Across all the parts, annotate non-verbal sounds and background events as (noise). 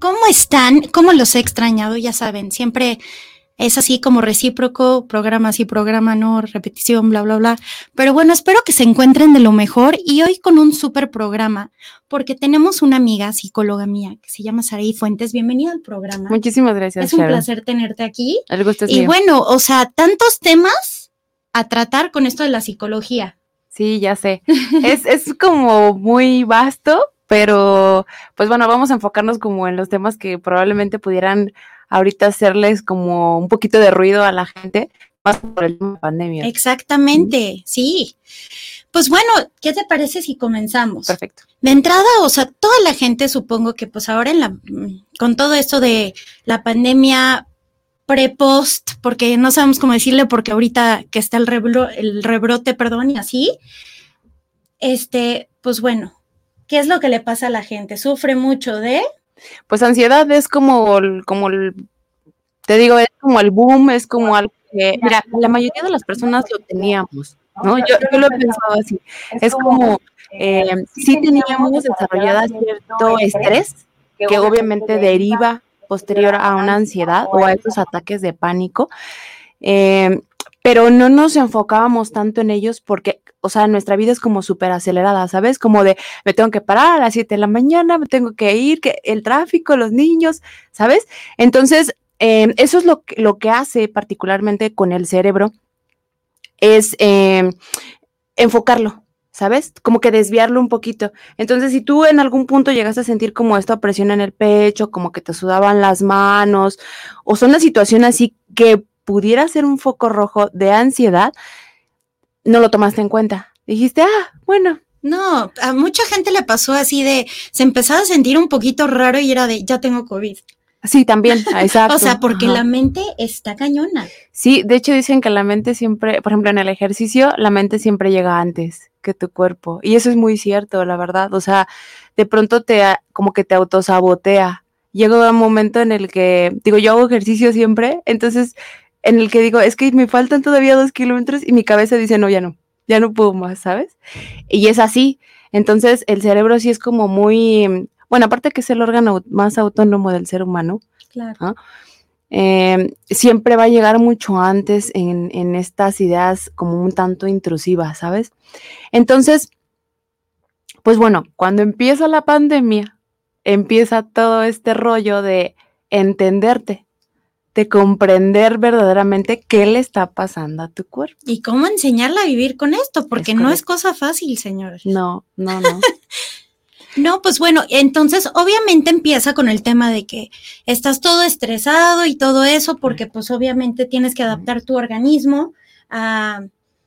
¿Cómo están? ¿Cómo los he extrañado? Ya saben, siempre es así como recíproco, programa sí, programa no, repetición, bla, bla, bla. Pero bueno, espero que se encuentren de lo mejor y hoy con un súper programa, porque tenemos una amiga psicóloga mía que se llama Saraí Fuentes. Bienvenida al programa. Muchísimas gracias. Es un placer tenerte aquí. El gusto es y mío. bueno, o sea, tantos temas a tratar con esto de la psicología. Sí, ya sé. es, es como muy vasto, pero pues bueno, vamos a enfocarnos como en los temas que probablemente pudieran ahorita hacerles como un poquito de ruido a la gente, más por el tema de pandemia. Exactamente, sí. Pues bueno, ¿qué te parece si comenzamos? Perfecto. De entrada, o sea, toda la gente supongo que pues ahora en la con todo esto de la pandemia pre-post, porque no sabemos cómo decirle, porque ahorita que está el, rebro, el rebrote, perdón, y así, este, pues bueno, ¿qué es lo que le pasa a la gente? Sufre mucho de... Pues ansiedad es como, el, como el, te digo, es como el boom, es como algo que, mira, la mayoría de las personas lo teníamos, ¿no? Yo, yo lo he pensado así, es como, eh, sí teníamos desarrollada cierto estrés, que obviamente deriva posterior a una ansiedad o a estos ataques de pánico, eh, pero no nos enfocábamos tanto en ellos porque, o sea, nuestra vida es como súper acelerada, ¿sabes? Como de, me tengo que parar a las 7 de la mañana, me tengo que ir, que el tráfico, los niños, ¿sabes? Entonces, eh, eso es lo que, lo que hace particularmente con el cerebro, es eh, enfocarlo, ¿sabes? Como que desviarlo un poquito. Entonces, si tú en algún punto llegas a sentir como esta presión en el pecho, como que te sudaban las manos, o son una situación así que pudiera ser un foco rojo de ansiedad, no lo tomaste en cuenta. Dijiste, ah, bueno. No, a mucha gente le pasó así de, se empezaba a sentir un poquito raro y era de, ya tengo COVID. Sí, también, (laughs) exacto. o sea, porque Ajá. la mente está cañona. Sí, de hecho dicen que la mente siempre, por ejemplo, en el ejercicio, la mente siempre llega antes que tu cuerpo. Y eso es muy cierto, la verdad. O sea, de pronto te, como que te autosabotea. Llega un momento en el que, digo, yo hago ejercicio siempre, entonces en el que digo, es que me faltan todavía dos kilómetros y mi cabeza dice, no, ya no, ya no puedo más, ¿sabes? Y es así. Entonces, el cerebro sí es como muy, bueno, aparte que es el órgano más autónomo del ser humano, claro. ¿no? eh, siempre va a llegar mucho antes en, en estas ideas como un tanto intrusivas, ¿sabes? Entonces, pues bueno, cuando empieza la pandemia, empieza todo este rollo de entenderte, de comprender verdaderamente qué le está pasando a tu cuerpo. Y cómo enseñarla a vivir con esto, porque es no es cosa fácil, señores. No, no, no. (laughs) no, pues bueno, entonces obviamente empieza con el tema de que estás todo estresado y todo eso, porque pues obviamente tienes que adaptar tu organismo a,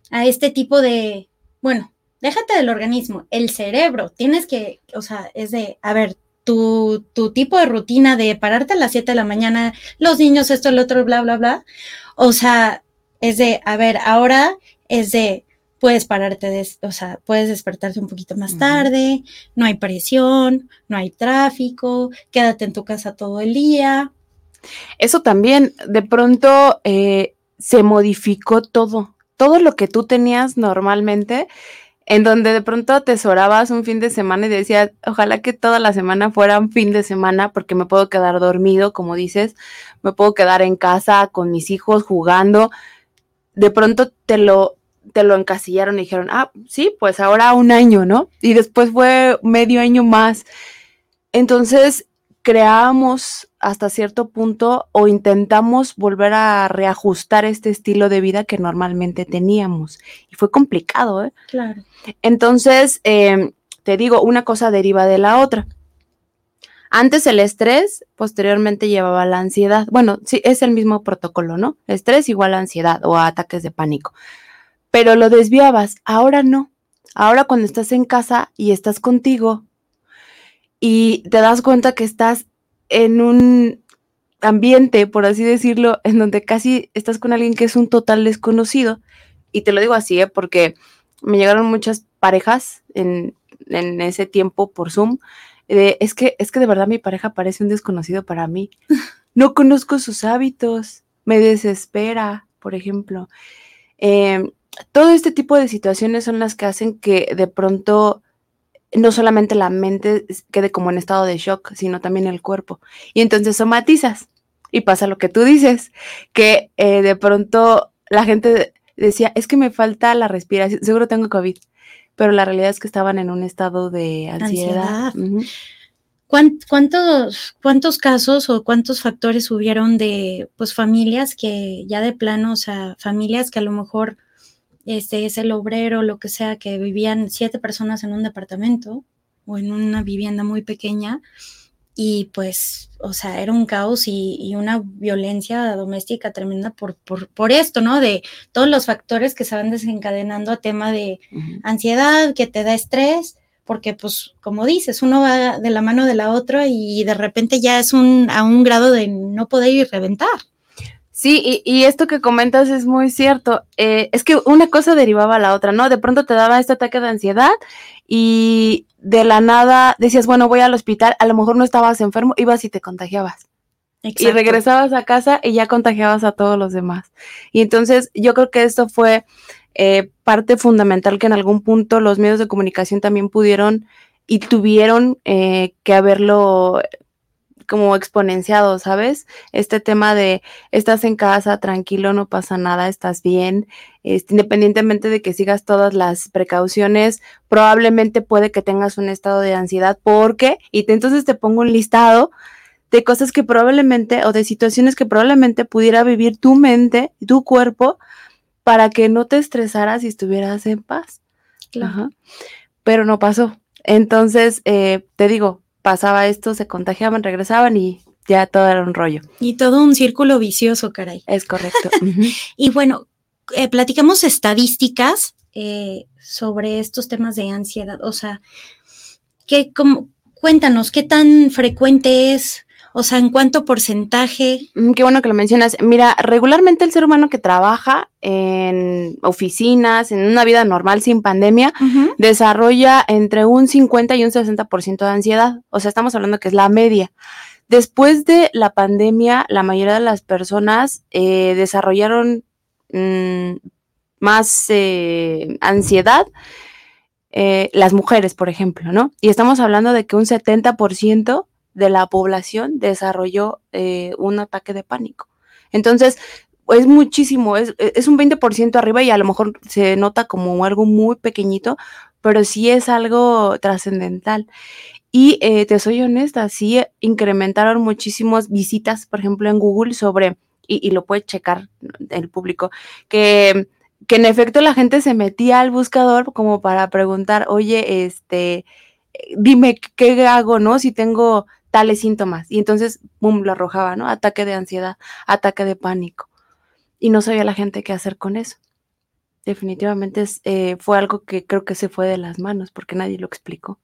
a este tipo de, bueno, déjate del organismo, el cerebro, tienes que, o sea, es de, a ver, tu, tu, tipo de rutina de pararte a las 7 de la mañana, los niños, esto, el otro, bla, bla, bla. O sea, es de, a ver, ahora es de, puedes pararte, de, o sea, puedes despertarte un poquito más tarde, no hay presión, no hay tráfico, quédate en tu casa todo el día. Eso también, de pronto eh, se modificó todo, todo lo que tú tenías normalmente en donde de pronto atesorabas un fin de semana y decías, ojalá que toda la semana fuera un fin de semana porque me puedo quedar dormido, como dices, me puedo quedar en casa con mis hijos jugando. De pronto te lo, te lo encasillaron y dijeron, ah, sí, pues ahora un año, ¿no? Y después fue medio año más. Entonces creamos hasta cierto punto o intentamos volver a reajustar este estilo de vida que normalmente teníamos. Y fue complicado, ¿eh? Claro. Entonces, eh, te digo, una cosa deriva de la otra. Antes el estrés, posteriormente llevaba la ansiedad. Bueno, sí, es el mismo protocolo, ¿no? Estrés igual a ansiedad o a ataques de pánico. Pero lo desviabas, ahora no. Ahora cuando estás en casa y estás contigo y te das cuenta que estás en un ambiente, por así decirlo, en donde casi estás con alguien que es un total desconocido. Y te lo digo así, ¿eh? porque me llegaron muchas parejas en, en ese tiempo por Zoom. De, es, que, es que de verdad mi pareja parece un desconocido para mí. (laughs) No conozco sus hábitos, me desespera, por ejemplo. Eh, todo este tipo de situaciones son las que hacen que de pronto no solamente la mente quede como en estado de shock, sino también el cuerpo. Y entonces somatizas y pasa lo que tú dices, que eh, de pronto la gente decía, es que me falta la respiración, seguro tengo COVID, pero la realidad es que estaban en un estado de ansiedad. ¿Cuántos, ¿Cuántos casos o cuántos factores hubieron de pues familias que ya de plano, o sea, familias que a lo mejor este es el obrero, lo que sea, que vivían siete personas en un departamento o en una vivienda muy pequeña y pues, o sea, era un caos y, una violencia doméstica tremenda por, por, por, esto, ¿no? De todos los factores que se van desencadenando a tema de ansiedad, que te da estrés, porque pues, como dices, uno va de la mano de la otra y de repente ya es un, a un grado de no poder ir reventar. Sí, y, esto que comentas es muy cierto. Eh, es que una cosa derivaba a la otra, ¿no? De pronto te daba este ataque de ansiedad y de la nada decías, bueno, voy al hospital, a lo mejor no estabas enfermo, ibas y te contagiabas. Y regresabas a casa y ya contagiabas a todos los demás. Y entonces yo creo que esto fue eh, parte fundamental que en algún punto los medios de comunicación también pudieron y tuvieron eh, que haberlo como exponenciado, ¿sabes? Este tema de estás en casa, tranquilo, no pasa nada, estás bien, este, independientemente de que sigas todas las precauciones, probablemente puede que tengas un estado de ansiedad porque, y te, entonces te pongo un listado de cosas que probablemente o de situaciones que probablemente pudiera vivir tu mente, tu cuerpo, para que no te estresaras y estuvieras en paz. Pero no pasó. Entonces, eh, te digo, pasaba esto, se contagiaban, regresaban y ya todo era un rollo. Y todo un círculo vicioso, caray. Es correcto. (laughs) y bueno, eh, platicamos estadísticas eh, sobre estos temas de ansiedad. O sea, ¿qué, cuéntanos, ¿qué tan frecuente es? O sea, ¿en cuánto porcentaje? Mm, qué bueno que lo mencionas. Mira, regularmente el ser humano que trabaja en oficinas, en una vida normal sin pandemia, desarrolla entre un 50 y un 60% de ansiedad. O sea, estamos hablando que es la media. Después de la pandemia, la mayoría de las personas eh, desarrollaron mm, más eh, ansiedad. Eh, las mujeres, por ejemplo, ¿no? Y estamos hablando de que un 70% de la población desarrolló eh, un ataque de pánico. Entonces, es muchísimo, es, es un 20% arriba y a lo mejor se nota como algo muy pequeñito, pero sí es algo trascendental. Y eh, te soy honesta, sí incrementaron muchísimas visitas, por ejemplo, en Google sobre, y, lo puede checar el público, que, que en efecto la gente se metía al buscador como para preguntar, oye, este, dime qué hago, ¿no? Si tengo tales síntomas. Y entonces, boom, lo arrojaba, ¿no? Ataque de ansiedad, ataque de pánico. Y no sabía la gente qué hacer con eso. Definitivamente eh, fue algo que creo que se fue de las manos porque nadie lo explicó.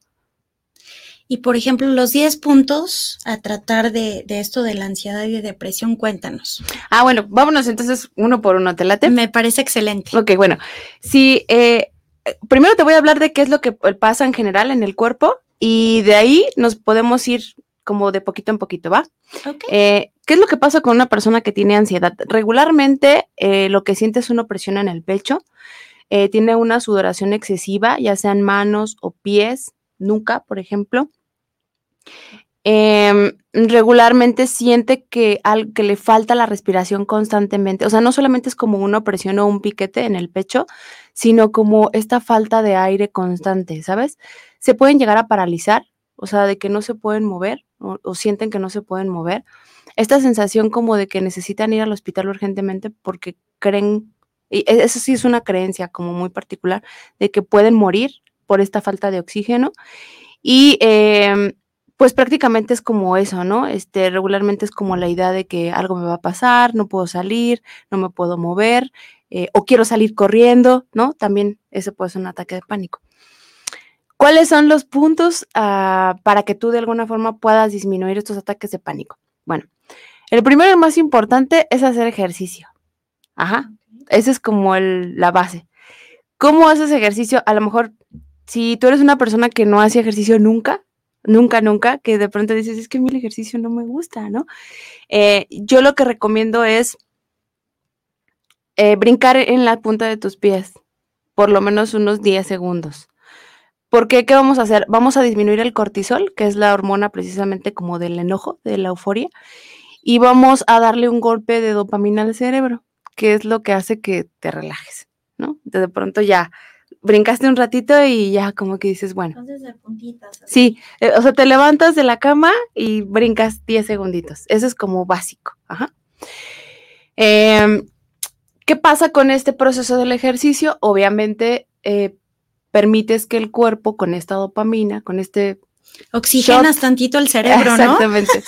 Y por ejemplo, los 10 puntos a tratar de, esto de la ansiedad y de depresión, cuéntanos. Ah, bueno, vámonos entonces uno por uno, ¿te late? Me parece excelente. Ok, bueno. Sí, eh, primero te voy a hablar de qué es lo que pasa en general en el cuerpo y de ahí nos podemos ir como de poquito en poquito, ¿va? Eh, ¿Qué es lo que pasa con una persona que tiene ansiedad? Regularmente eh, lo que siente es una opresión en el pecho, eh, tiene una sudoración excesiva, ya sean manos o pies, nuca, por ejemplo. Em, regularmente siente que, al, que le falta la respiración constantemente. O sea, no solamente es como una opresión o un piquete en el pecho, sino como esta falta de aire constante, ¿sabes? Se pueden llegar a paralizar, o sea, de que no se pueden mover o, sienten que no se pueden mover. Esta sensación como de que necesitan ir al hospital urgentemente porque creen, y e, eso sí es una creencia como muy particular, de que pueden morir por esta falta de oxígeno. Y em, pues prácticamente es como eso, ¿no? Este, regularmente es como la idea de que algo me va a pasar, no puedo salir, no me puedo mover, eh, o quiero salir corriendo, ¿no? También ese puede ser un ataque de pánico. ¿Cuáles son los puntos ah, para que tú de alguna forma puedas disminuir estos ataques de pánico? Bueno, el primero y más importante es hacer ejercicio. Ajá, esa es como la base. ¿Cómo haces ejercicio? A lo mejor, si tú eres una persona que no hace ejercicio nunca, nunca, nunca, que de pronto dices, es que a mí el ejercicio no me gusta, ¿no? Eh, yo lo que recomiendo es eh, brincar en la punta de tus pies, por lo menos unos 10 segundos ¿Por qué? ¿Qué vamos a hacer? Vamos a disminuir el cortisol, que es la hormona precisamente como del enojo, de la euforia, y vamos a darle un golpe de dopamina al cerebro, que es lo que hace que te relajes, ¿no? De pronto ya brincaste un ratito y ya como que dices, bueno. Entonces de puntitas. Sí, eh, o sea, te levantas de la cama y brincas 10 segunditos. Eso es como básico. Ajá. Em, ¿Qué pasa con este proceso del ejercicio? Obviamente eh, permites que el cuerpo con esta dopamina, con este... Oxigenas tantito el cerebro, ¿no? Exactamente.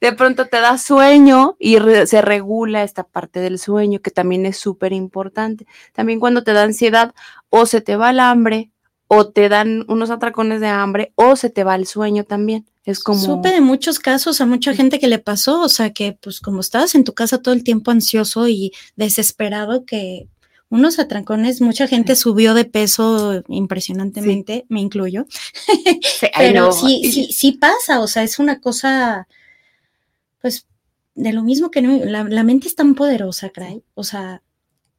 De pronto te da sueño y se regula esta parte del sueño, que también es súper importante. También cuando te da ansiedad, o se te va el hambre, o te dan unos atracones de hambre, o se te va el sueño también. Es como. Supe de muchos casos a mucha gente que le pasó, o sea, que pues como estabas en tu casa todo el tiempo ansioso y desesperado, que unos atrancones, mucha gente subió de peso impresionantemente, me incluyo. Pero sí, sí, sí pasa, o sea, es una cosa, pues, de lo mismo que no, la, mente es tan poderosa, Cray, o sea,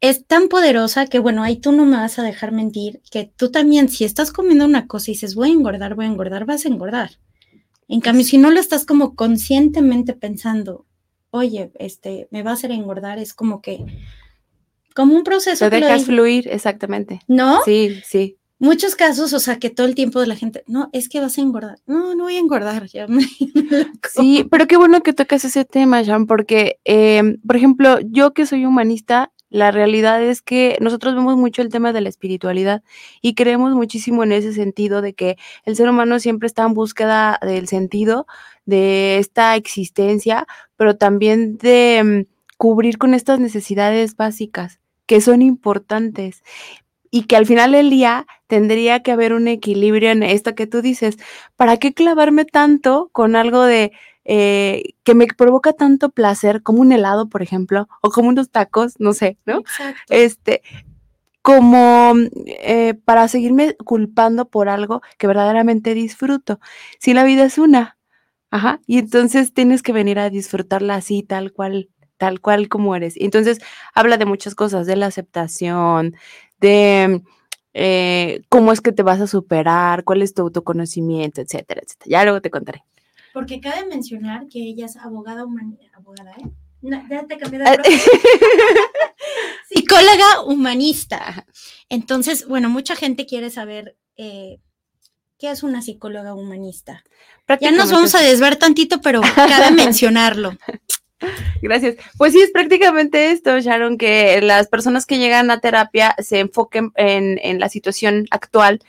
es tan poderosa que, bueno, ahí tú no me vas a dejar mentir, que tú también, si estás comiendo una cosa y dices, voy a engordar, voy a engordar, vas a engordar. En cambio, si no lo estás como conscientemente pensando, oye, este, me va a hacer engordar, es como que como un proceso. Te dejas fluir, exactamente. ¿No? Sí, sí. Muchos casos, o sea, que todo el tiempo de la gente, no, es que vas a engordar. No, no voy a engordar. Ya (laughs) sí, pero qué bueno que tocas ese tema, Jean, porque, em, por ejemplo, yo que soy humanista, la realidad es que nosotros vemos mucho el tema de la espiritualidad y creemos muchísimo en ese sentido de que el ser humano siempre está en búsqueda del sentido de esta existencia, pero también de em, cubrir con estas necesidades básicas que son importantes y que al final del día tendría que haber un equilibrio en esto que tú dices. ¿Para qué clavarme tanto con algo de eh, que me provoca tanto placer, como un helado, por ejemplo, o como unos tacos, no sé, ¿no? Exacto. Este, como eh, para seguirme culpando por algo que verdaderamente disfruto. Si la vida es una, ajá, y entonces tienes que venir a disfrutarla así, tal cual tal cual como eres. Entonces, habla de muchas cosas, de la aceptación, de eh, cómo es que te vas a superar, cuál es tu autoconocimiento, etcétera, etcétera. Ya luego te contaré. Porque cabe mencionar que ella es abogada humanista, abogada, ¿eh? ya te cambié de (laughs) Psicóloga humanista. Entonces, bueno, mucha gente quiere saber eh, qué es una psicóloga humanista. Ya nos vamos a desver tantito, pero cabe (laughs) mencionarlo. (laughs) Gracias. Pues sí, es prácticamente esto, Sharon, que las personas que llegan a terapia se enfoquen en, en la situación actual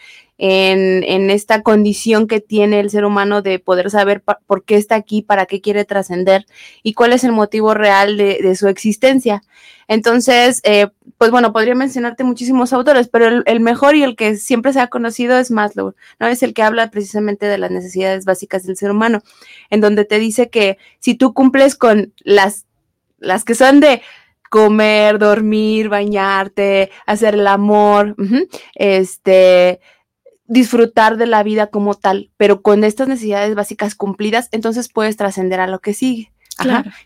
en, esta condición que tiene el ser humano de poder saber por qué está aquí, para qué quiere trascender y cuál es el motivo real de, su existencia. Entonces, eh, pues bueno, podría mencionarte muchísimos autores, pero el, mejor y el que siempre se ha conocido es Maslow, ¿no? Es el que habla precisamente de las necesidades básicas del ser humano, en donde te dice que si tú cumples con las, las que son de comer, dormir, bañarte, hacer el amor, este, disfrutar de la vida como tal, pero con estas necesidades básicas cumplidas, entonces puedes trascender a lo que sigue,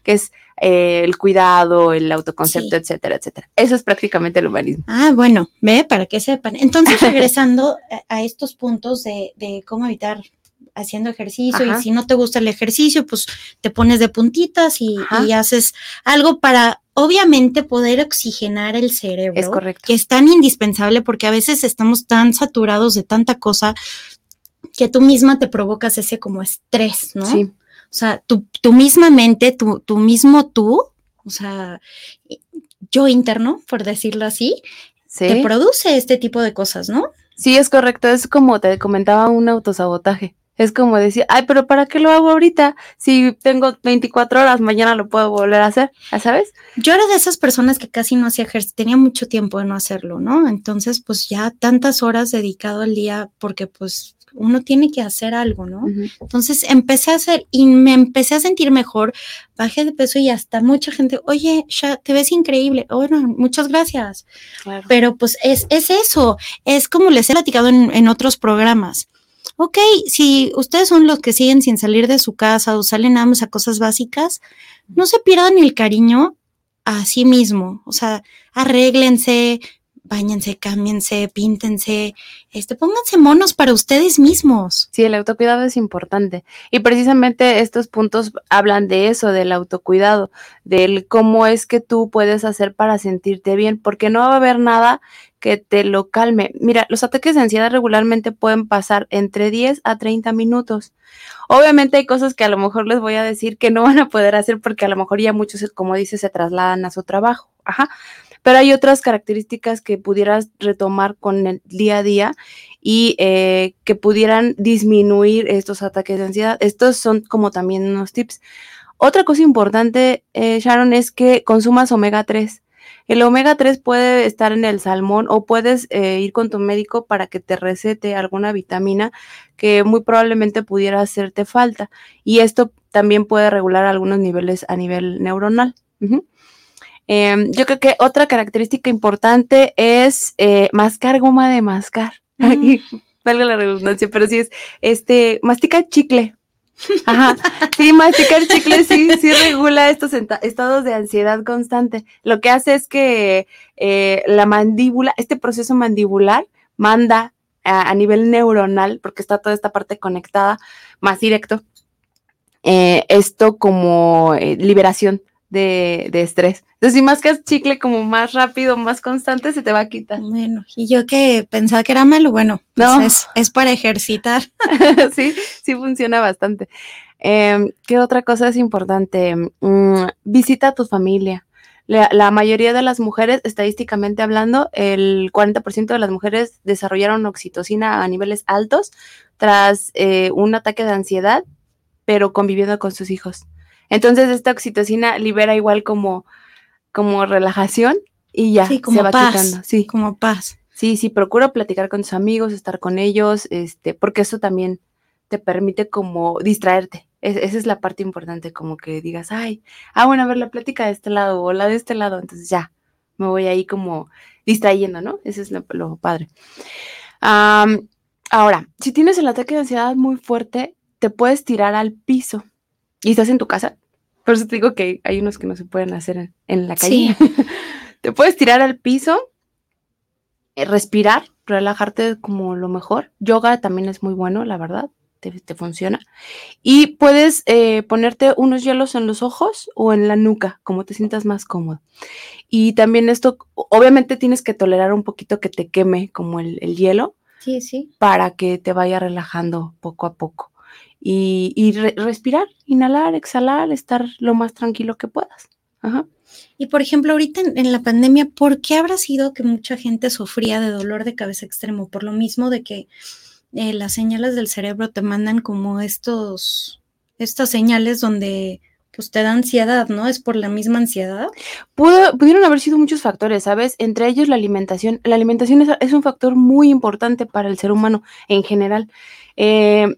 que es eh, el cuidado, el autoconcepto, etcétera, etcétera. Eso es prácticamente el humanismo. Ah, bueno, ve, para que sepan. Entonces, (laughs) regresando a estos puntos de, cómo evitar haciendo ejercicio y si no te gusta el ejercicio, pues te pones de puntitas y, y haces algo para obviamente poder oxigenar el cerebro, es correcto. que es tan indispensable porque a veces estamos tan saturados de tanta cosa que tú misma te provocas ese como estrés, ¿no? Sí. O sea, tu, tu misma mente, tu, tu mismo tú, o sea, yo interno, por decirlo así, te produce este tipo de cosas, ¿no? Sí, es correcto. Es como te comentaba un autosabotaje. Es como decir, ay, pero ¿para qué lo hago ahorita? Si tengo 24 horas, mañana lo puedo volver a hacer, ¿sabes? Yo era de esas personas que casi no hacía ejercicio, tenía mucho tiempo de no hacerlo, ¿no? Entonces, pues ya tantas horas dedicado al día, porque pues uno tiene que hacer algo, ¿no? Entonces empecé a hacer y me empecé a sentir mejor, bajé de peso y hasta mucha gente, oye, ya te ves increíble, bueno, muchas gracias. Pero pues es, es eso, es como les he platicado en, en otros programas ok, si ustedes son los que siguen sin salir de su casa o salen nada más a cosas básicas, no se pierdan el cariño a sí mismo, o sea, arréglense, bañense, cámbiense, píntense, este, pónganse monos para ustedes mismos. Sí, el autocuidado es importante. Y precisamente estos puntos hablan de eso, del autocuidado, del cómo es que tú puedes hacer para sentirte bien, porque no va a haber nada que te lo calme. Mira, los ataques de ansiedad regularmente pueden pasar entre 10 a 30 minutos. Obviamente hay cosas que a lo mejor les voy a decir que no van a poder hacer porque a lo mejor ya muchos, como dice, se trasladan a su trabajo. Ajá. Pero hay otras características que pudieras retomar con el día a día y eh, que pudieran disminuir estos ataques de ansiedad. Estos son como también unos tips. Otra cosa importante, eh, Sharon, es que consumas omega 3. El omega 3 puede estar en el salmón o puedes eh, ir con tu médico para que te recete alguna vitamina que muy probablemente pudiera hacerte falta. Y esto también puede regular algunos niveles a nivel neuronal. Em, yo creo que otra característica importante es eh, mascar goma de mascar. (laughs) Valga la redundancia, pero sí es, este, mastica chicle. Ajá, sí, masticar chicle sí, sí regula estos estados de ansiedad constante. Lo que hace es que eh, la mandíbula, este proceso mandibular, manda a, nivel neuronal, porque está toda esta parte conectada más directo, eh, esto como liberación de, de estrés. Entonces, si mascas chicle como más rápido, más constante, se te va a quitar. Bueno, y yo que pensaba que era malo, bueno, pues no. es, para ejercitar. (laughs) sí, sí funciona bastante. Em, ¿Qué otra cosa es importante? Mm, visita a tu familia. La, mayoría de las mujeres, estadísticamente hablando, el 40% de las mujeres desarrollaron oxitocina a niveles altos tras eh, un ataque de ansiedad, pero conviviendo con sus hijos. Entonces, esta oxitocina libera igual como como relajación y ya como se va paz, quitando. Sí, como paz. Sí, sí, procura platicar con tus amigos, estar con ellos, este, porque eso también te permite como distraerte. esa es la parte importante, como que digas, ay, ah, bueno, a ver, la plática de este lado o la de este lado, entonces ya, me voy ahí como distrayendo, ¿no? Ese es lo, padre. ahora, si tienes el ataque de ansiedad muy fuerte, te puedes tirar al piso y estás en tu casa, por eso te digo que hay unos que no se pueden hacer en, la calle. (laughs) te puedes tirar al piso, eh, respirar, relajarte como lo mejor. Yoga también es muy bueno, la verdad. Te, funciona. Y puedes eh, ponerte unos hielos en los ojos o en la nuca, como te sientas más cómodo. Y también esto, obviamente tienes que tolerar un poquito que te queme como el, el hielo. Sí, sí. Para que te vaya relajando poco a poco y, respirar, inhalar, exhalar, estar lo más tranquilo que puedas. Y por ejemplo, ahorita en, la pandemia, ¿por qué habrá sido que mucha gente sufría de dolor de cabeza extremo? Por lo mismo de que eh, las señales del cerebro te mandan como estos, estas señales donde pues te da ansiedad, ¿no? Es por la misma ansiedad. pudieron haber sido muchos factores, ¿sabes? Entre ellos la alimentación. La alimentación es, es un factor muy importante para el ser humano en general. Eh,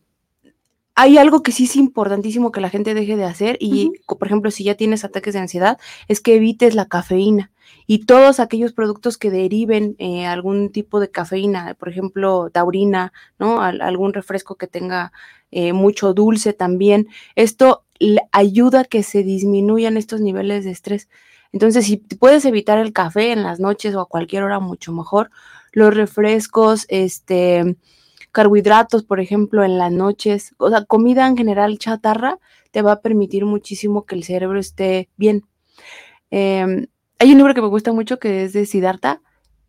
hay algo que sí es importantísimo que la gente deje de hacer y, por ejemplo, si ya tienes ataques de ansiedad, es que evites la cafeína y todos aquellos productos que deriven eh, algún tipo de cafeína, por ejemplo, taurina, ¿no? algún refresco que tenga eh, mucho dulce también. Esto ayuda a que se disminuyan estos niveles de estrés. Entonces, si puedes evitar el café en las noches o a cualquier hora, mucho mejor. Los refrescos, este, carbohidratos, por ejemplo, en las noches, o sea, comida en general chatarra, te va a permitir muchísimo que el cerebro esté bien. Em, hay un libro que me gusta mucho que es de Siddhartha,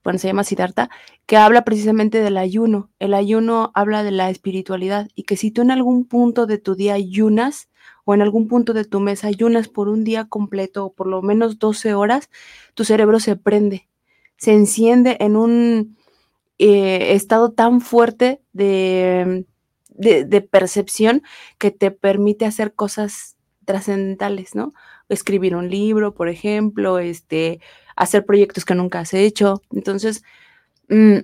bueno, se llama Siddhartha, que habla precisamente del ayuno. El ayuno habla de la espiritualidad y que si tú en algún punto de tu día ayunas o en algún punto de tu mesa ayunas por un día completo o por lo menos 12 horas, tu cerebro se prende, se enciende en un eh, estado tan fuerte de, de, percepción que te permite hacer cosas trascendentales, ¿no? Escribir un libro, por ejemplo, este, hacer proyectos que nunca has hecho. Entonces, mm,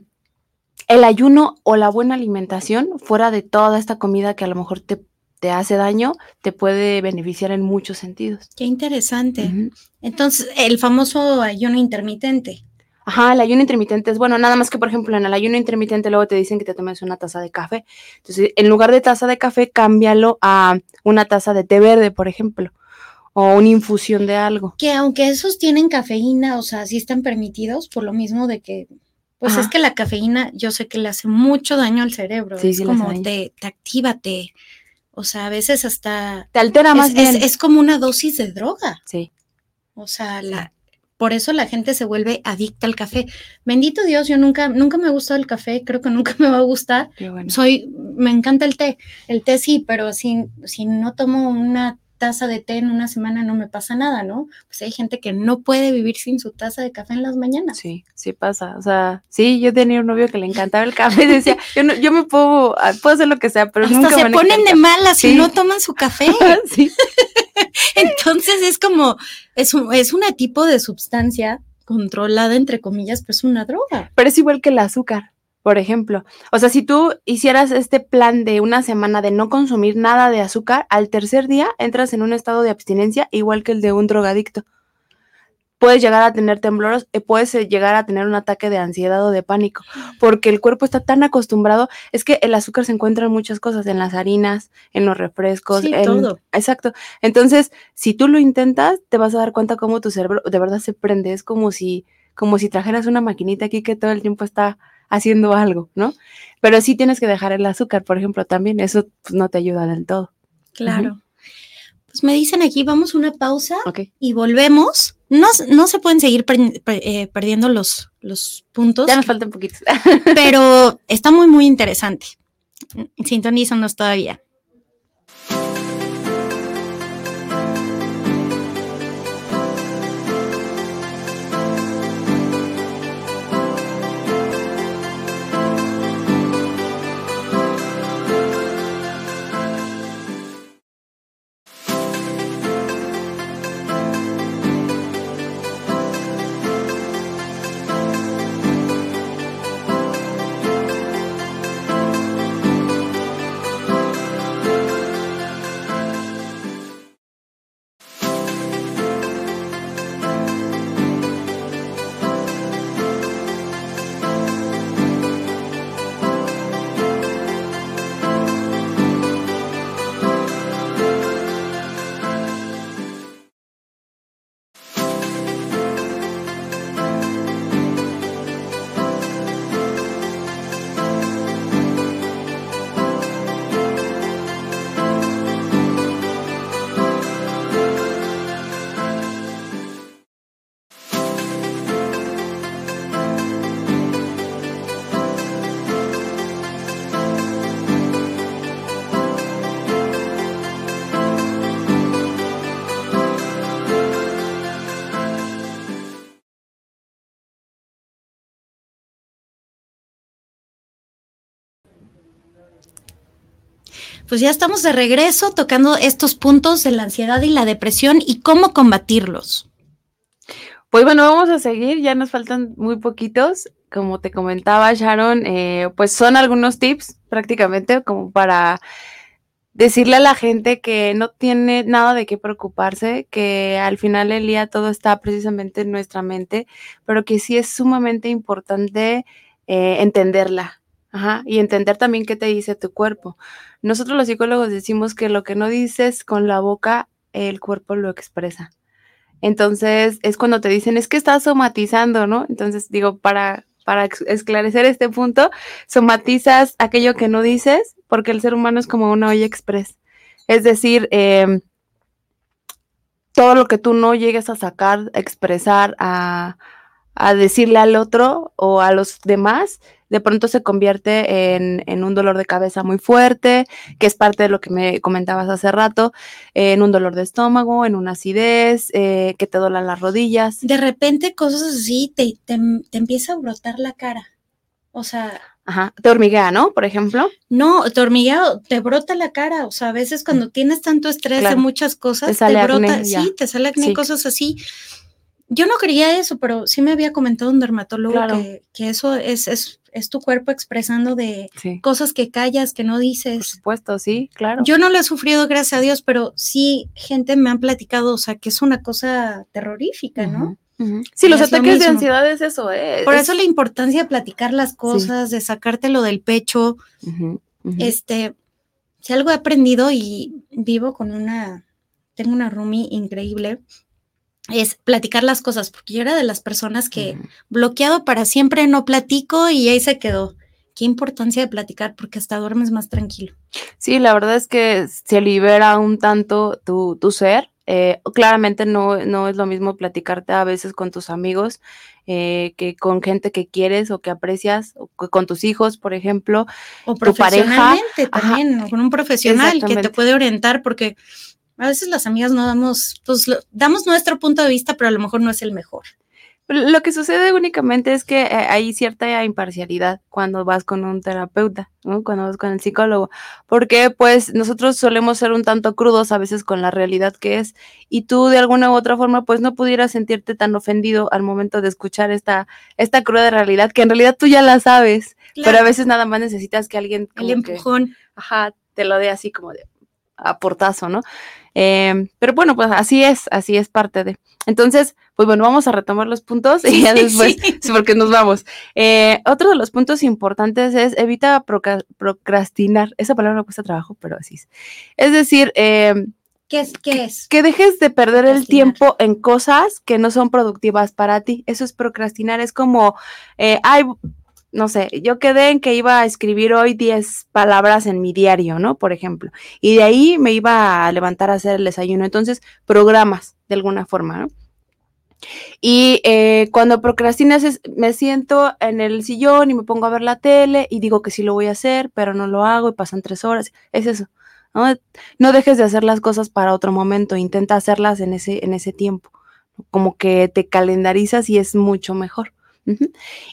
el ayuno o la buena alimentación, fuera de toda esta comida que a lo mejor te, te hace daño, te puede beneficiar en muchos sentidos. Qué interesante. Entonces, el famoso ayuno intermitente. Ajá, el ayuno intermitente es bueno, nada más que por ejemplo en el ayuno intermitente luego te dicen que te tomes una taza de café. Entonces, en lugar de taza de café, cámbialo a una taza de té verde, por ejemplo, o una infusión de algo. Que aunque esos tienen cafeína, o sea, sí están permitidos por lo mismo de que Pues es que la cafeína, yo sé que le hace mucho daño al cerebro. Sí, es sí como te, te activa, te. O sea, a veces hasta. Te altera más Es, bien. es- es como una dosis de droga. Sí. O sea, la, por eso la gente se vuelve adicta al café. Bendito Dios, yo nunca, nunca me ha gustado el café, creo que nunca (laughs) me va a gustar. Qué bueno. Soy, me encanta el té. El té sí, pero si, si no tomo una taza de té en una semana no me pasa nada, ¿no? Pues hay gente que no puede vivir sin su taza de café en las mañanas. Sí, sí pasa. O sea, sí, yo tenía un novio que le encantaba el café y decía, (laughs) yo no, yo me puedo, ah, puedo hacer lo que sea, pero Hasta nunca se ponen de malas si Sí. no toman su café". (laughs) Sí. (laughs) Entonces es como, es un, es una tipo de sustancia controlada, entre comillas, pues una droga. Pero es igual que el azúcar, por ejemplo. O sea, si tú hicieras este plan de una semana de no consumir nada de azúcar, al tercer día entras en un estado de abstinencia igual que el de un drogadicto. Puedes llegar a tener temblores, eh, puedes eh, llegar a tener un ataque de ansiedad o de pánico, porque el cuerpo está tan acostumbrado. Es que el azúcar se encuentra en muchas cosas, en las harinas, en los refrescos, Sí, en todo. Exacto. Entonces, si tú lo intentas, te vas a dar cuenta cómo tu cerebro de verdad se prende. Es como si, como si trajeras una maquinita aquí que todo el tiempo está haciendo algo, ¿no? Pero sí tienes que dejar el azúcar, por ejemplo, también. Eso pues, no te ayuda del todo. Claro. Pues me dicen aquí, vamos a una pausa y volvemos. No, no se pueden seguir per- per- eh, perdiendo los, los puntos, Ya nos faltan poquitos. pero (laughs) está muy, muy interesante. Sintonízanos todavía. Pues ya estamos de regreso tocando estos puntos de la ansiedad y la depresión y cómo combatirlos. Pues bueno, vamos a seguir, ya nos faltan muy poquitos. Como te comentaba Sharon, eh, pues son algunos tips prácticamente como para decirle a la gente que no tiene nada de qué preocuparse, que al final del día todo está precisamente en nuestra mente, pero que sí es sumamente importante eh, entenderla. Ajá, y entender también qué te dice tu cuerpo. Nosotros los psicólogos decimos que lo que no dices con la boca, el cuerpo lo expresa. Entonces es cuando te dicen, es que estás somatizando, ¿no? Entonces digo, para, para esclarecer este punto, somatizas aquello que no dices, porque el ser humano es como una olla express. Es decir, em, todo lo que tú no llegues a sacar, a expresar, a, a decirle al otro o a los demás, de pronto se convierte en, en un dolor de cabeza muy fuerte, que es parte de lo que me comentabas hace rato, en un dolor de estómago, en una acidez, eh, que te dolan las rodillas. De repente cosas así te, te, te empieza a brotar la cara. O sea, Ajá, te hormiguea, ¿no? Por ejemplo. no, te hormigueo, te brota la cara. O sea, a veces cuando tienes tanto estrés Claro. de muchas cosas, Te sale brota, acné, sí, te sale acné, Sí. cosas así. Yo no creía eso, pero sí me había comentado un dermatólogo Claro. que, que eso es, es, es tu cuerpo expresando de Sí. cosas que callas, que no Por dices. supuesto, sí, claro. Yo no lo he sufrido, gracias a Dios, pero sí gente me han platicado, o sea, que es una cosa terrorífica, ¿no? Sí, los es lo ataques de ansiedad es eso, ¿eh? Por Es- eso la importancia de platicar las cosas, de sacártelo del pecho. Este, si algo he aprendido y vivo con una, tengo una roomie increíble es platicar las cosas, porque yo era de las personas que bloqueado para siempre no platico y ahí se quedó. Qué importancia de platicar porque hasta duermes más tranquilo. Sí, la verdad es que se libera un tanto tu, tu ser. Eh, claramente no, no es lo mismo platicarte a veces con tus amigos eh, que con gente que quieres o que aprecias, o con tus hijos, por ejemplo, o tu pareja. también, con un profesional que te puede orientar, porque a veces las amigas no damos, pues damos nuestro punto de vista, pero a lo mejor no es el mejor. Lo que sucede únicamente es que eh, hay cierta imparcialidad cuando vas con un terapeuta, cuando vas con el psicólogo, porque pues nosotros solemos ser un tanto crudos a veces con la realidad que es y tú de alguna u otra forma pues no pudieras sentirte tan ofendido al momento de escuchar esta, esta cruda realidad que en realidad tú ya la sabes, pero a veces nada más necesitas que alguien... El empujón. ajá, te lo dé así como de a portazo, ¿no? Em, pero bueno, pues así es, así es parte de. Entonces, pues bueno, vamos a retomar los puntos y ya (laughs) después, porque nos vamos. Eh, otro de los puntos importantes es evita procrastinar. Esa palabra me cuesta trabajo, pero así es. Es decir, em, ¿Qué es? ¿Qué es? Que dejes de perder el tiempo en cosas que no son productivas para ti. Eso es procrastinar. Es como, eh, ay, no sé, yo quedé en que iba a escribir hoy 10 palabras en mi diario, ¿no? Por ejemplo. Y de ahí me iba a levantar a hacer el desayuno. Entonces, programas de alguna forma, ¿no? Y eh, cuando procrastinas, me siento en el sillón y me pongo a ver la tele y digo que sí lo voy a hacer, pero no lo hago y pasan tres horas. Es eso. ¿no? no dejes de hacer las cosas para otro momento, intenta hacerlas en ese, en ese tiempo. Como que te calendarizas y es mucho mejor.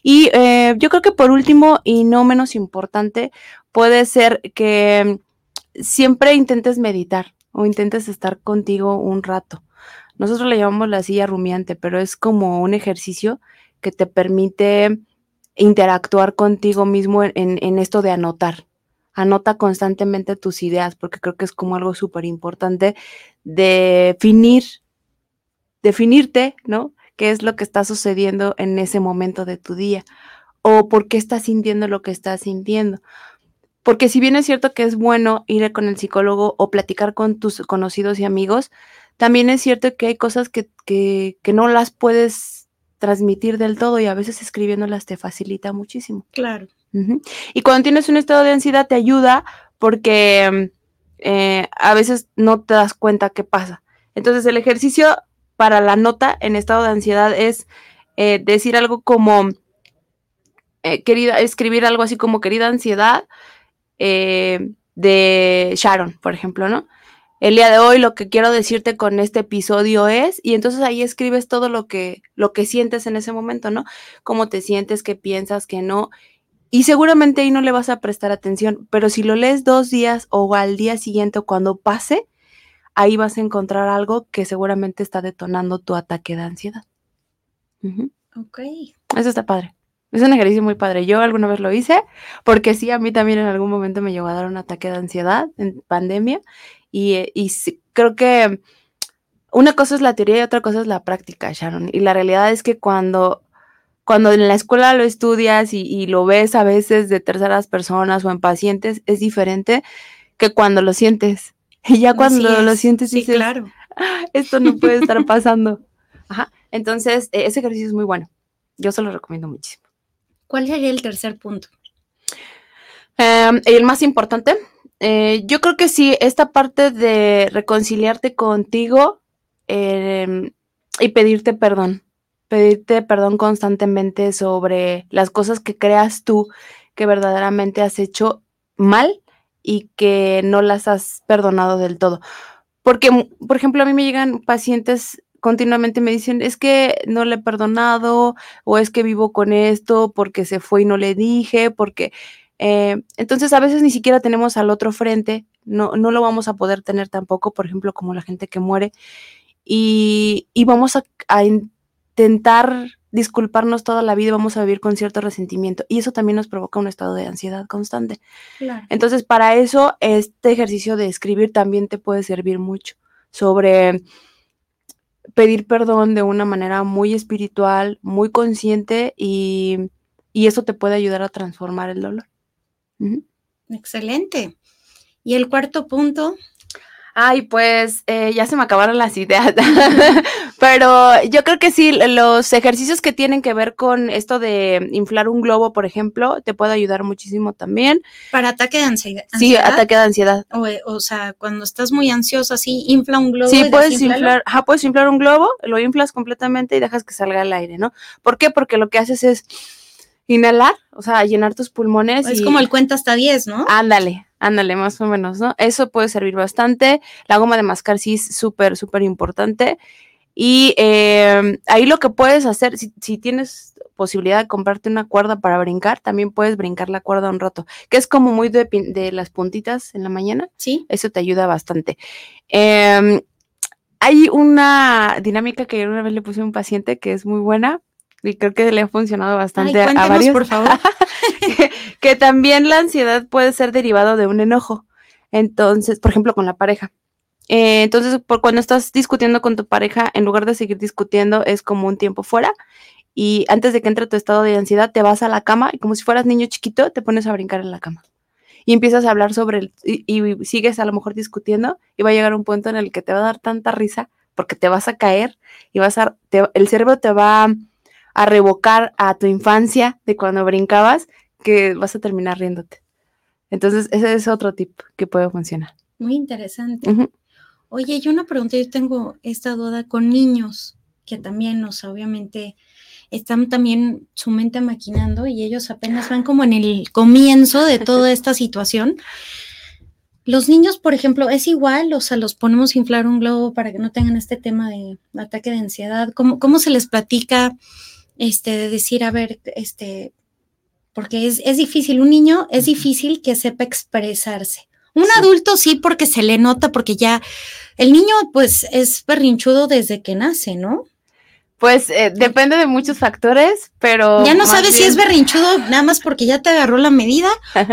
Y eh, yo creo que por último, y no menos importante, puede ser que siempre intentes meditar o intentes estar contigo un rato. Nosotros le llamamos la silla rumiante, pero es como un ejercicio que te permite interactuar contigo mismo en, en esto de anotar. Anota constantemente tus ideas, porque creo que es como algo súper importante definir, definirte, ¿no? Qué es lo que está sucediendo en ese momento de tu día o por qué estás sintiendo lo que estás sintiendo. Porque si bien es cierto que es bueno ir con el psicólogo o platicar con tus conocidos y amigos, también es cierto que hay cosas que, no las puedes transmitir del todo y a veces escribiéndolas te facilita muchísimo. Claro. Y cuando tienes un estado de ansiedad te ayuda porque eh, a veces no te das cuenta qué pasa. Entonces el ejercicio para la nota en estado de ansiedad es eh, decir algo como, eh, querida, escribir algo así como querida ansiedad eh, de Sharon, por ejemplo, ¿no? El día de hoy lo que quiero decirte con este episodio es, y entonces ahí escribes todo lo que, lo que sientes en ese momento, ¿no? Cómo te sientes, qué piensas, qué no. Y seguramente ahí no le vas a prestar atención, pero si lo lees dos días o al día siguiente o cuando pase, ahí vas a encontrar algo que seguramente está detonando tu ataque de ansiedad. Ok. Eso está padre. Es un ejercicio muy padre. Yo alguna vez lo hice porque sí, a mí también en algún momento me llegó a dar un ataque de ansiedad en pandemia y, eh, y creo que una cosa es la teoría y otra cosa es la práctica, Sharon. Y la realidad es que cuando, cuando en la escuela lo estudias y, y lo ves a veces de terceras personas o en pacientes, es diferente que cuando lo sientes. Y ya cuando lo sientes, sí, claro. Ah, esto no puede estar (laughs) pasando. Ajá. Entonces, e, ese ejercicio es muy bueno. Yo se lo recomiendo muchísimo. ¿Cuál sería el tercer punto? Em, el más importante, eh, yo creo que sí, esta parte de reconciliarte contigo em, y pedirte perdón, pedirte perdón constantemente sobre las cosas que creas tú que verdaderamente has hecho mal y que no las has perdonado del todo. Porque, por ejemplo, a mí me llegan pacientes continuamente me dicen, es que no le he perdonado o es que vivo con esto porque se fue y no le dije, porque... Eh, entonces a veces ni siquiera tenemos al otro frente, no, no lo vamos a poder tener tampoco, por ejemplo, como la gente que muere, y, y vamos a, a intentar disculparnos toda la vida y vamos a vivir con cierto resentimiento. Y eso también nos provoca un estado de ansiedad constante. Entonces, para eso, este ejercicio de escribir también te puede servir mucho sobre pedir perdón de una manera muy espiritual, muy consciente y, eso te puede ayudar a transformar el dolor. Excelente. Y el cuarto punto. Ay, pues eh, ya se me acabaron las ideas, (laughs) Pero yo creo que sí, los ejercicios que tienen que ver con esto de inflar un globo, por ejemplo, te puede ayudar muchísimo también. Para ataque de ansiedad. Sí, ataque de ansiedad. O, sea, cuando estás muy ansioso, así, infla un globo. Sí, puedes inflar, ajá, puedes inflar un globo, lo inflas completamente y dejas que salga al aire, ¿no? ¿Por qué? Porque lo que haces es inhalar, o sea, llenar tus pulmones. Es como el cuenta hasta 10, ¿no? Ándale, ándale, más o menos, ¿no? Eso puede servir bastante. La goma de mascar sí es súper, súper importante. Y em, ahí lo que puedes hacer, si, tienes posibilidad de comprarte una cuerda para brincar, también puedes brincar la cuerda un rato, que es como muy de, las puntitas en la mañana. Sí. Eso te ayuda bastante. Em, hay una dinámica que una vez le puse a un paciente que es muy buena, y creo que le ha funcionado bastante a varios. por favor. (laughs) que, también la ansiedad puede ser derivado de un enojo. Entonces, por ejemplo, con la pareja. Eh, entonces, por cuando estás discutiendo con tu pareja, en lugar de seguir discutiendo, es como un tiempo fuera. Y antes de que entre tu estado de ansiedad, te vas a la cama y como si fueras niño chiquito, te pones a brincar en la cama. Y empiezas a hablar sobre el, y sigues a lo mejor discutiendo y va a llegar un punto en el que te va a dar tanta risa porque te vas a caer y vas a, el cerebro te va a revocar a tu infancia de cuando brincabas, que vas a terminar riéndote. Entonces, ese es otro tip que puede funcionar. Muy interesante. Oye, yo una pregunta, yo tengo esta duda con niños que también, o sea, obviamente están también su mente maquinando y ellos apenas van como en el comienzo de (laughs) toda esta situación. Los niños, por ejemplo, es igual, o sea, los ponemos a inflar un globo para que no tengan este tema de ataque de ansiedad. ¿Cómo, cómo se les platica? Este, de decir, a ver, este, porque es, es difícil, un niño es difícil que sepa expresarse. Un adulto sí, porque se le nota, porque ya el niño pues es berrinchudo desde que nace, ¿no? Pues eh, depende de muchos factores, pero... Ya no sabes si es berrinchudo nada más porque ya te agarró la medida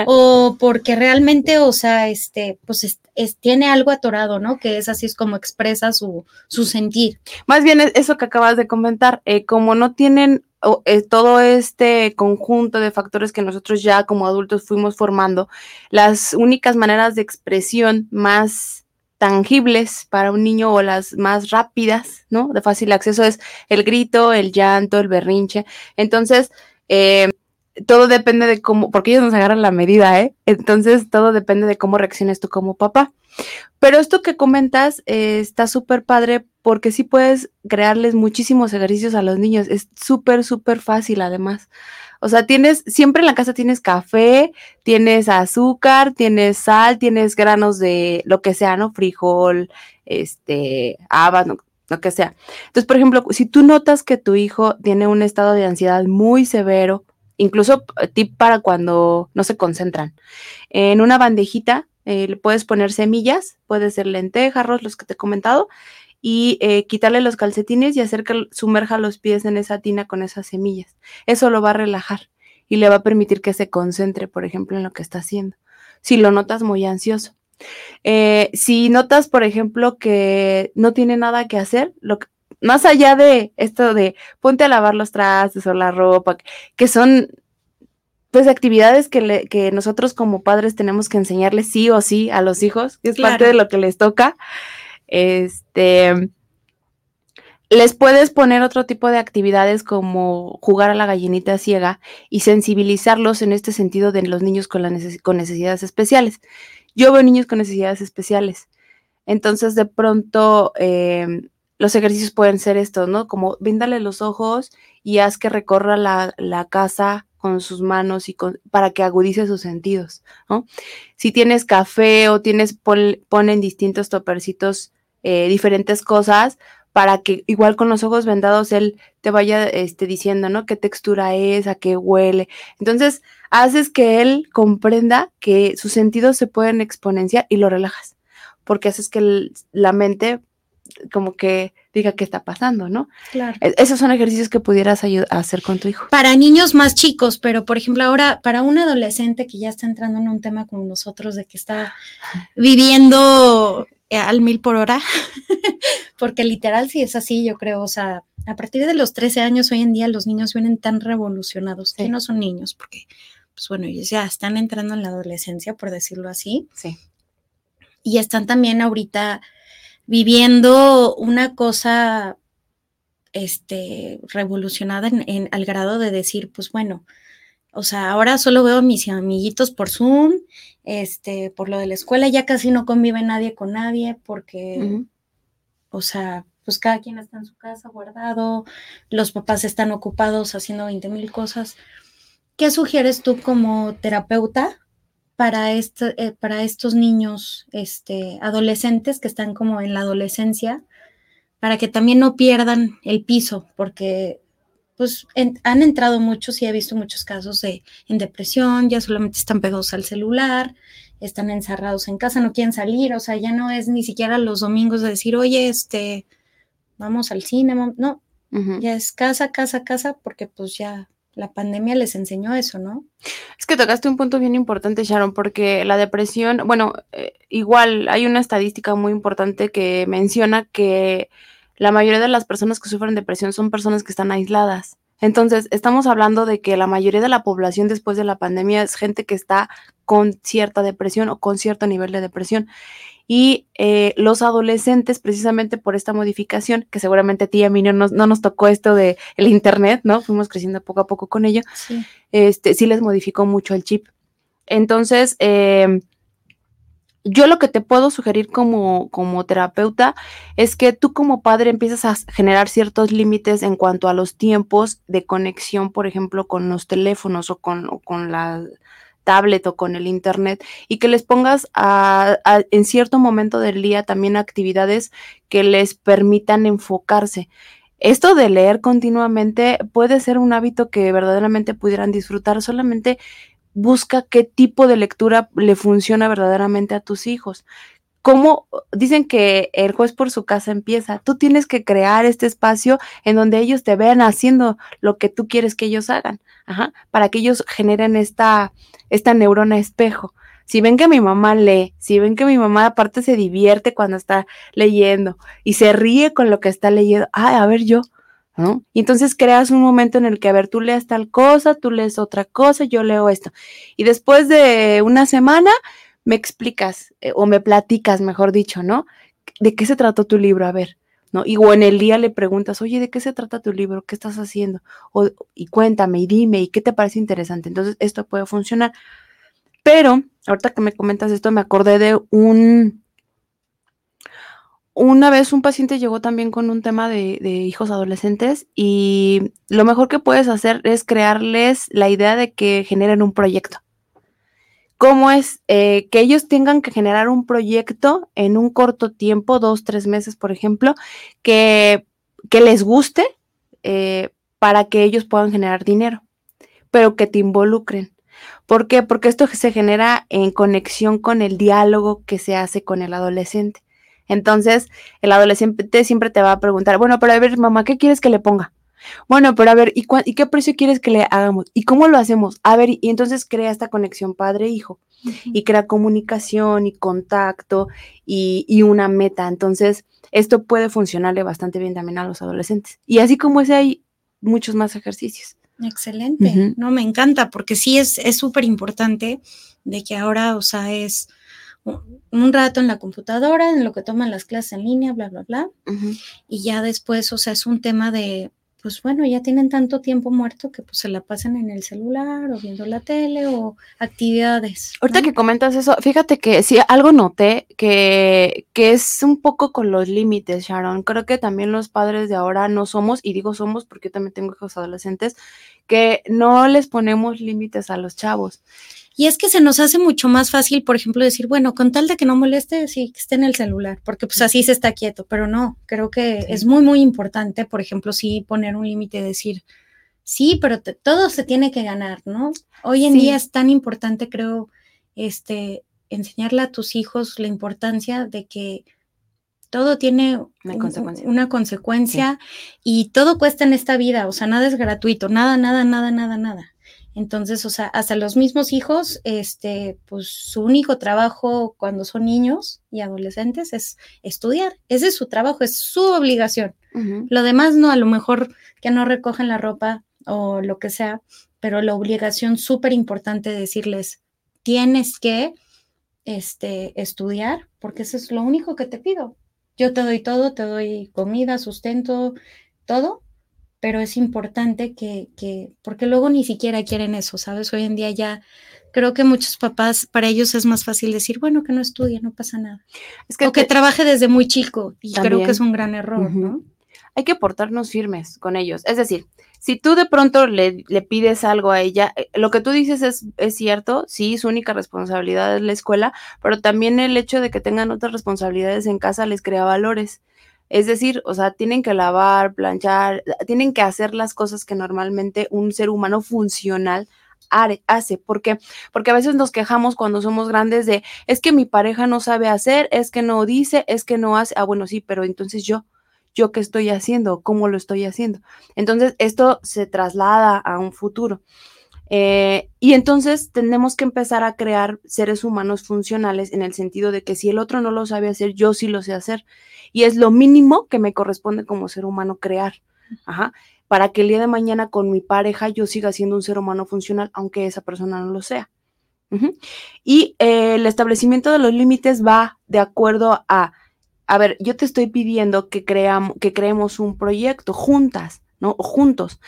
o porque realmente, o sea, este, pues tiene algo atorado, ¿no? Que es así es como expresa su, su sentir. Más bien es eso que acabas de comentar, eh, como no tienen eh, todo este conjunto de factores que nosotros ya como adultos fuimos formando, las únicas maneras de expresión más tangibles para un niño o las más rápidas, ¿no? De fácil acceso es el grito, el llanto, el berrinche. Entonces, eh, todo depende de cómo, porque ellos nos agarran la medida, ¿eh? Entonces, todo depende de cómo reacciones tú como papá. Pero esto que comentas eh, está súper padre porque sí puedes crearles muchísimos ejercicios a los niños. Es súper, súper fácil además. O sea, tienes, siempre en la casa tienes café, tienes azúcar, tienes sal, tienes granos de lo que sea, ¿no? Frijol, este, habas, lo que sea. Entonces, por ejemplo, si tú notas que tu hijo tiene un estado de ansiedad muy severo, incluso eh, tip para cuando no se concentran, en una bandejita eh, le puedes poner semillas, puede ser lentejas, arroz, los que te he comentado, y eh, quitarle los calcetines y hacer que sumerja los pies en esa tina con esas semillas. Eso lo va a relajar y le va a permitir que se concentre, por ejemplo, en lo que está haciendo. Si lo notas muy ansioso. Eh, si notas, por ejemplo, que no tiene nada que hacer, lo más allá de esto de ponte a lavar los trastes o la ropa, que son pues actividades que, que nosotros como padres tenemos que enseñarles sí o sí a los hijos, que es parte de lo que les toca. Este, les puedes poner otro tipo de actividades como jugar a la gallinita ciega y sensibilizarlos en este sentido de los niños con, con necesidades especiales. Yo veo niños con necesidades especiales. Entonces, de pronto, em, los ejercicios pueden ser estos, ¿no? Como víndale los ojos y haz que recorra la, casa con sus manos y para que agudice sus sentidos. Si tienes café o tienes, ponen distintos topercitos eh, diferentes cosas para que igual con los ojos vendados él te vaya este, diciendo, ¿no? ¿Qué textura es? ¿A qué huele? Entonces, haces que él comprenda que sus sentidos se pueden exponenciar y lo relajas, porque haces que la mente como que diga qué está pasando, ¿no? Claro. E-, esos son ejercicios que pudieras hacer con tu hijo. Para niños más chicos, pero por ejemplo ahora para un adolescente que ya está entrando en un tema como nosotros de que está viviendo al mil por hora, (laughs) porque literal sí es así, yo creo, o sea, a partir de los 13 años hoy en día los niños vienen tan revolucionados, que no son niños, porque, pues bueno, ellos ya están entrando en la adolescencia, por decirlo así. Sí. Y están también ahorita viviendo una cosa este, revolucionada en, al grado de decir, pues bueno, o sea, ahora solo veo a mis amiguitos por Zoom, este, por lo de la escuela, ya casi no convive nadie con nadie porque, o sea, pues cada quien está en su casa guardado, los papás están ocupados haciendo 20 mil cosas. ¿Qué sugieres tú como terapeuta para, este, eh, para estos niños este, adolescentes que están como en la adolescencia, para que también no pierdan el piso? Porque pues han entrado muchos y he visto muchos casos de en depresión, ya solamente están pegados al celular, están encerrados en casa, no quieren salir, o sea, ya no es ni siquiera los domingos de decir, oye, este, vamos al cine, no, ya es casa, casa, casa, porque pues ya la pandemia les enseñó eso, ¿no? Es que tocaste un punto bien importante, Sharon, porque la depresión, bueno, eh, igual hay una estadística muy importante que menciona que la mayoría de las personas que sufren depresión son personas que están aisladas. Entonces, estamos hablando de que la mayoría de la población después de la pandemia es gente que está con cierta depresión o con cierto nivel de depresión. Y eh, los adolescentes, precisamente por esta modificación, que seguramente a ti y a mí no nos, no nos tocó esto de el internet, ¿no? Fuimos creciendo poco a poco con ello. Sí, este, sí les modificó mucho el chip. Entonces, eh, yo lo que te puedo sugerir como, como terapeuta es que tú como padre empiezas a generar ciertos límites en cuanto a los tiempos de conexión, por ejemplo, con los teléfonos o con, con la tablet o con el internet y que les pongas a, en cierto momento del día también actividades que les permitan enfocarse. Esto de leer continuamente puede ser un hábito que verdaderamente pudieran disfrutar solamente busca qué tipo de lectura le funciona verdaderamente a tus hijos. Como dicen que el juez por su casa empieza, tú tienes que crear este espacio en donde ellos te vean haciendo lo que tú quieres que ellos hagan, para que ellos generen esta, esta neurona espejo. Si ven que mi mamá lee, si ven que mi mamá aparte se divierte cuando está leyendo y se ríe con lo que está leyendo, ay, a ver yo, y entonces creas un momento en el que, a ver, tú lees tal cosa, tú lees otra cosa, yo leo esto. Y después de una semana me explicas eh, o me platicas, mejor dicho, ¿no? ¿De qué se trató tu libro? A ver, ¿no? Y o en el día le preguntas, oye, ¿de qué se trata tu libro? ¿Qué estás haciendo? O, y cuéntame y dime, ¿y qué te parece interesante? Entonces, esto puede funcionar. Pero, ahorita que me comentas esto, me acordé de un, una vez un paciente llegó también con un tema de, hijos adolescentes y lo mejor que puedes hacer es crearles la idea de que generen un proyecto. ¿Cómo es? Eh, que ellos tengan que generar un proyecto en un corto tiempo, dos, tres meses, por ejemplo, que, que les guste eh, para que ellos puedan generar dinero, pero que te involucren. ¿Por qué? Porque esto se genera en conexión con el diálogo que se hace con el adolescente. Entonces, el adolescente siempre te va a preguntar, bueno, pero a ver, mamá, ¿qué quieres que le ponga? Bueno, pero a ver, ¿y, qué precio quieres que le hagamos? ¿Y cómo lo hacemos? A ver, y, entonces crea esta conexión padre-hijo y crea comunicación y contacto y, y, una meta. Entonces, esto puede funcionarle bastante bien también a los adolescentes. Y así como ese, hay muchos más ejercicios. Excelente, no, me encanta porque sí es súper importante de que ahora, o sea, es un rato en la computadora, en lo que toman las clases en línea, bla, bla, bla. Y ya después, o sea, es un tema de, pues bueno, ya tienen tanto tiempo muerto que pues se la pasan en el celular o viendo la tele o actividades. Ahorita que comentas eso, fíjate que sí, algo noté que, que es un poco con los límites, Sharon. Creo que también los padres de ahora no somos, y digo somos porque yo también tengo hijos adolescentes, que no les ponemos límites a los chavos. Y es que se nos hace mucho más fácil, por ejemplo, decir, bueno, con tal de que no moleste, sí, que esté en el celular, porque pues así se está quieto, pero no, creo que es muy, muy importante, por ejemplo, sí poner un límite, decir, sí, pero todo se tiene que ganar, ¿no? Hoy en día es tan importante, creo, este, enseñarle a tus hijos la importancia de que todo tiene una consecuencia, y todo cuesta en esta vida, o sea, nada es gratuito, nada, nada, nada, nada, nada. Entonces, o sea, hasta los mismos hijos, este, pues su único trabajo cuando son niños y adolescentes es estudiar. Ese es su trabajo, es su obligación. Lo demás no, a lo mejor que no recogen la ropa o lo que sea, pero la obligación súper importante de decirles, tienes que este, estudiar, porque eso es lo único que te pido. Yo te doy todo, te doy comida, sustento, todo, pero es importante que, que, porque luego ni siquiera quieren eso, ¿sabes? Hoy en día ya creo que muchos papás, para ellos es más fácil decir, bueno, que no estudie, no pasa nada. Es que o que trabaje desde muy chico, y creo que es un gran error, ¿no? Hay que portarnos firmes con ellos. Es decir, si tú de pronto le, le pides algo a ella, eh, lo que tú dices es, es, cierto, sí, su única responsabilidad es la escuela, pero también el hecho de que tengan otras responsabilidades en casa les crea valores. Es decir, o sea, tienen que lavar, planchar, tienen que hacer las cosas que normalmente un ser humano funcional hace. ¿Por qué? Porque a veces nos quejamos cuando somos grandes de, es que mi pareja no sabe hacer, es que no dice, es que no hace. Ah, bueno, sí, pero entonces yo, yo qué estoy haciendo, cómo lo estoy haciendo. Entonces, esto se traslada a un futuro. Eh, y entonces tenemos que empezar a crear seres humanos funcionales en el sentido de que si el otro no lo sabe hacer, yo sí lo sé hacer. Y es lo mínimo que me corresponde como ser humano crear. Para que el día de mañana con mi pareja yo siga siendo un ser humano funcional, aunque esa persona no lo sea. Y eh, el establecimiento de los límites va de acuerdo a, a ver, yo te estoy pidiendo que, creamos, que creemos un proyecto juntas, ¿no? Juntos.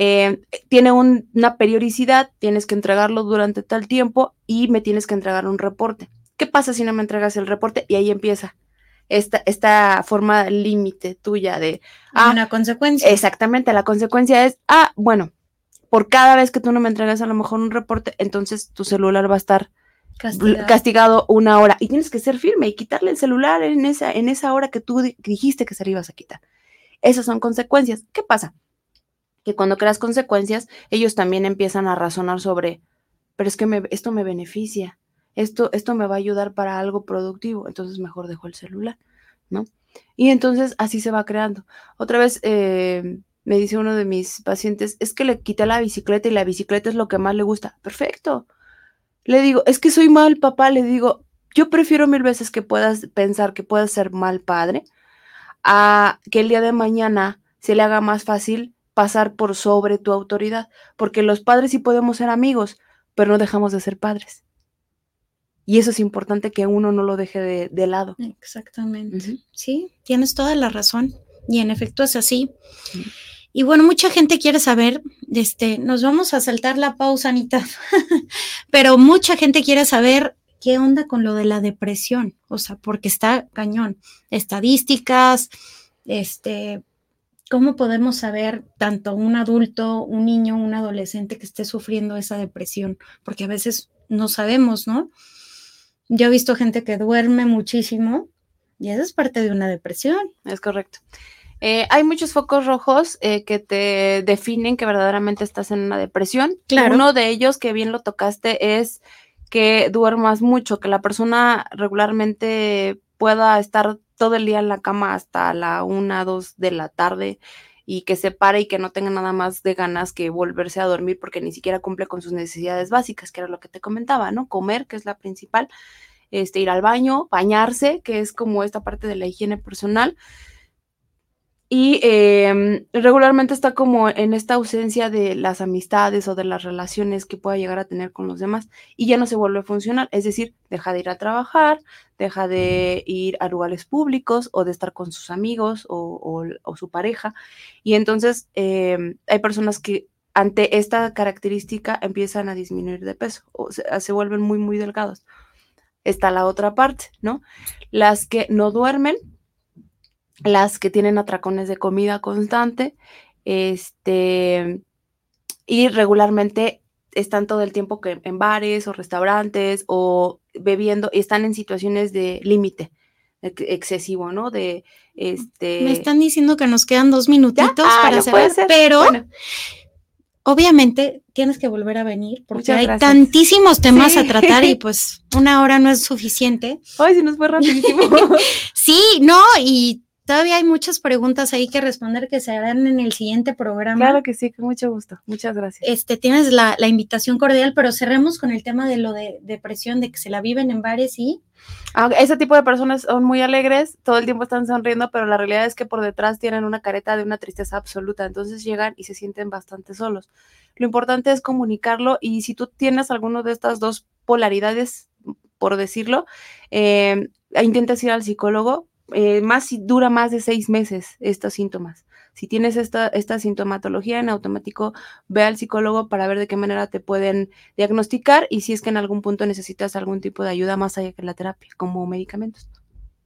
Eh, tiene una periodicidad, tienes que entregarlo durante tal tiempo y me tienes que entregar un reporte. ¿Qué pasa si no me entregas el reporte? Y ahí empieza esta, esta forma límite tuya de... Ah, una consecuencia. Exactamente, la consecuencia es, ah, bueno, por cada vez que tú no me entregas a lo mejor un reporte, entonces tu celular va a estar castigado, una hora y tienes que ser firme y quitarle el celular en esa, en esa hora que tú dijiste que se lo ibas a quitar. Esas son consecuencias. ¿Qué pasa? Que cuando creas consecuencias, ellos también empiezan a razonar sobre, pero es que esto me beneficia, esto, esto me va a ayudar para algo productivo, entonces mejor dejo el celular, ¿no? Y entonces así se va creando. Otra vez eh, me dice uno de mis pacientes, es que le quité la bicicleta y la bicicleta es lo que más le gusta. Perfecto, le digo, es que soy mal papá, le digo, yo prefiero mil veces que puedas pensar que puedas ser mal padre a que el día de mañana se le haga más fácil pasar por sobre tu autoridad, porque los padres sí podemos ser amigos, pero no dejamos de ser padres. Y eso es importante que uno no lo deje de, lado. Exactamente. Sí, tienes toda la razón. Y en efecto es así. Y bueno, mucha gente quiere saber, este, nos vamos a saltar la pausa, Anita, (laughs) pero mucha gente quiere saber qué onda con lo de la depresión, o sea, porque está cañón. Estadísticas, este, ¿cómo podemos saber tanto un adulto, un niño, un adolescente que esté sufriendo esa depresión? Porque a veces no sabemos, ¿no? Yo he visto gente que duerme muchísimo y eso es parte de una depresión. Es correcto. Eh, hay muchos focos rojos eh, que te definen que verdaderamente estás en una depresión. Claro. Uno de ellos, que bien lo tocaste, es que duermas mucho, que la persona regularmente pueda estar todo el día en la cama hasta la una, dos de la tarde y que se pare y que no tenga nada más de ganas que volverse a dormir porque ni siquiera cumple con sus necesidades básicas, que era lo que te comentaba, ¿no? Comer, que es la principal, este, ir al baño, bañarse, que es como esta parte de la higiene personal, y em, regularmente está como en esta ausencia de las amistades o de las relaciones que pueda llegar a tener con los demás y ya no se vuelve a funcionar, es decir, deja de ir a trabajar, deja de ir a lugares públicos o de estar con sus amigos o, su pareja. Y entonces em, hay personas que ante esta característica empiezan a disminuir de peso o se, se vuelven muy, muy delgados. Está la otra parte, ¿no? Las que no duermen las que tienen atracones de comida constante, este, y regularmente están todo el tiempo que en bares o restaurantes o bebiendo y están en situaciones de límite excesivo, ¿no? De este. Me están diciendo que nos quedan dos minutitos ah, para cerrar, pero obviamente tienes que volver a venir porque hay tantísimos temas a tratar y (laughs) pues una hora no es suficiente. Ay, si nos fue rapidísimo. (laughs) sí, no, y Todavía hay muchas preguntas ahí que responder que se harán en el siguiente programa. Claro que sí, con mucho gusto. Muchas gracias. Este, tienes la, invitación cordial, pero cerremos con el tema de lo de depresión, de que se la viven en bares y... Ah, ese tipo de personas son muy alegres, todo el tiempo están sonriendo, pero la realidad es que por detrás tienen una careta de una tristeza absoluta, entonces llegan y se sienten bastante solos. Lo importante es comunicarlo y si tú tienes alguno de estas dos polaridades, por decirlo, eh, intentas ir al psicólogo, eh, más si dura más de seis meses estos síntomas. Si tienes esta, esta sintomatología, en automático ve al psicólogo para ver de qué manera te pueden diagnosticar y si es que en algún punto necesitas algún tipo de ayuda más allá que la terapia, como medicamentos.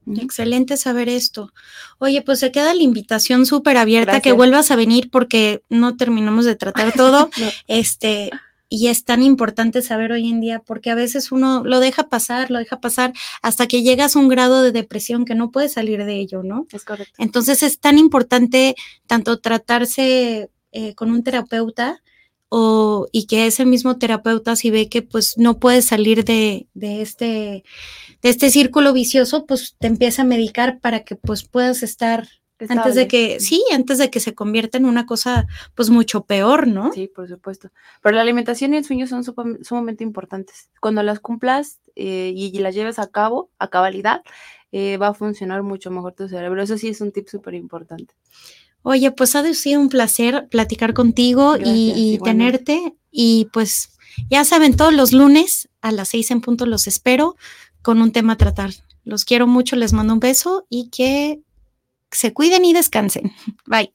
Excelente saber esto. Oye, pues se queda la invitación súper abierta que vuelvas a venir porque no terminamos de tratar todo. (laughs) Este, y es tan importante saber hoy en día porque a veces uno lo deja pasar, lo deja pasar hasta que llegas a un grado de depresión que no puedes salir de ello, ¿no? Es correcto. Entonces es tan importante tanto tratarse eh, con un terapeuta o, y que ese mismo terapeuta si ve que pues no puedes salir de, de este de este círculo vicioso, pues te empieza a medicar para que pues puedas estar antes de que, sí, antes de que se convierta en una cosa pues mucho peor, ¿no? Sí, por supuesto. Pero la alimentación y el sueño son sumamente importantes. Cuando las cumplas eh, y, las lleves a cabo, a cabalidad, eh, va a funcionar mucho mejor tu cerebro. Eso sí es un tip súper importante. Oye, pues ha sido un placer platicar contigo y, tenerte. Y pues ya saben, todos los lunes a las seis en punto los espero con un tema a tratar. Los quiero mucho, les mando un beso y que se cuiden y descansen. Bye.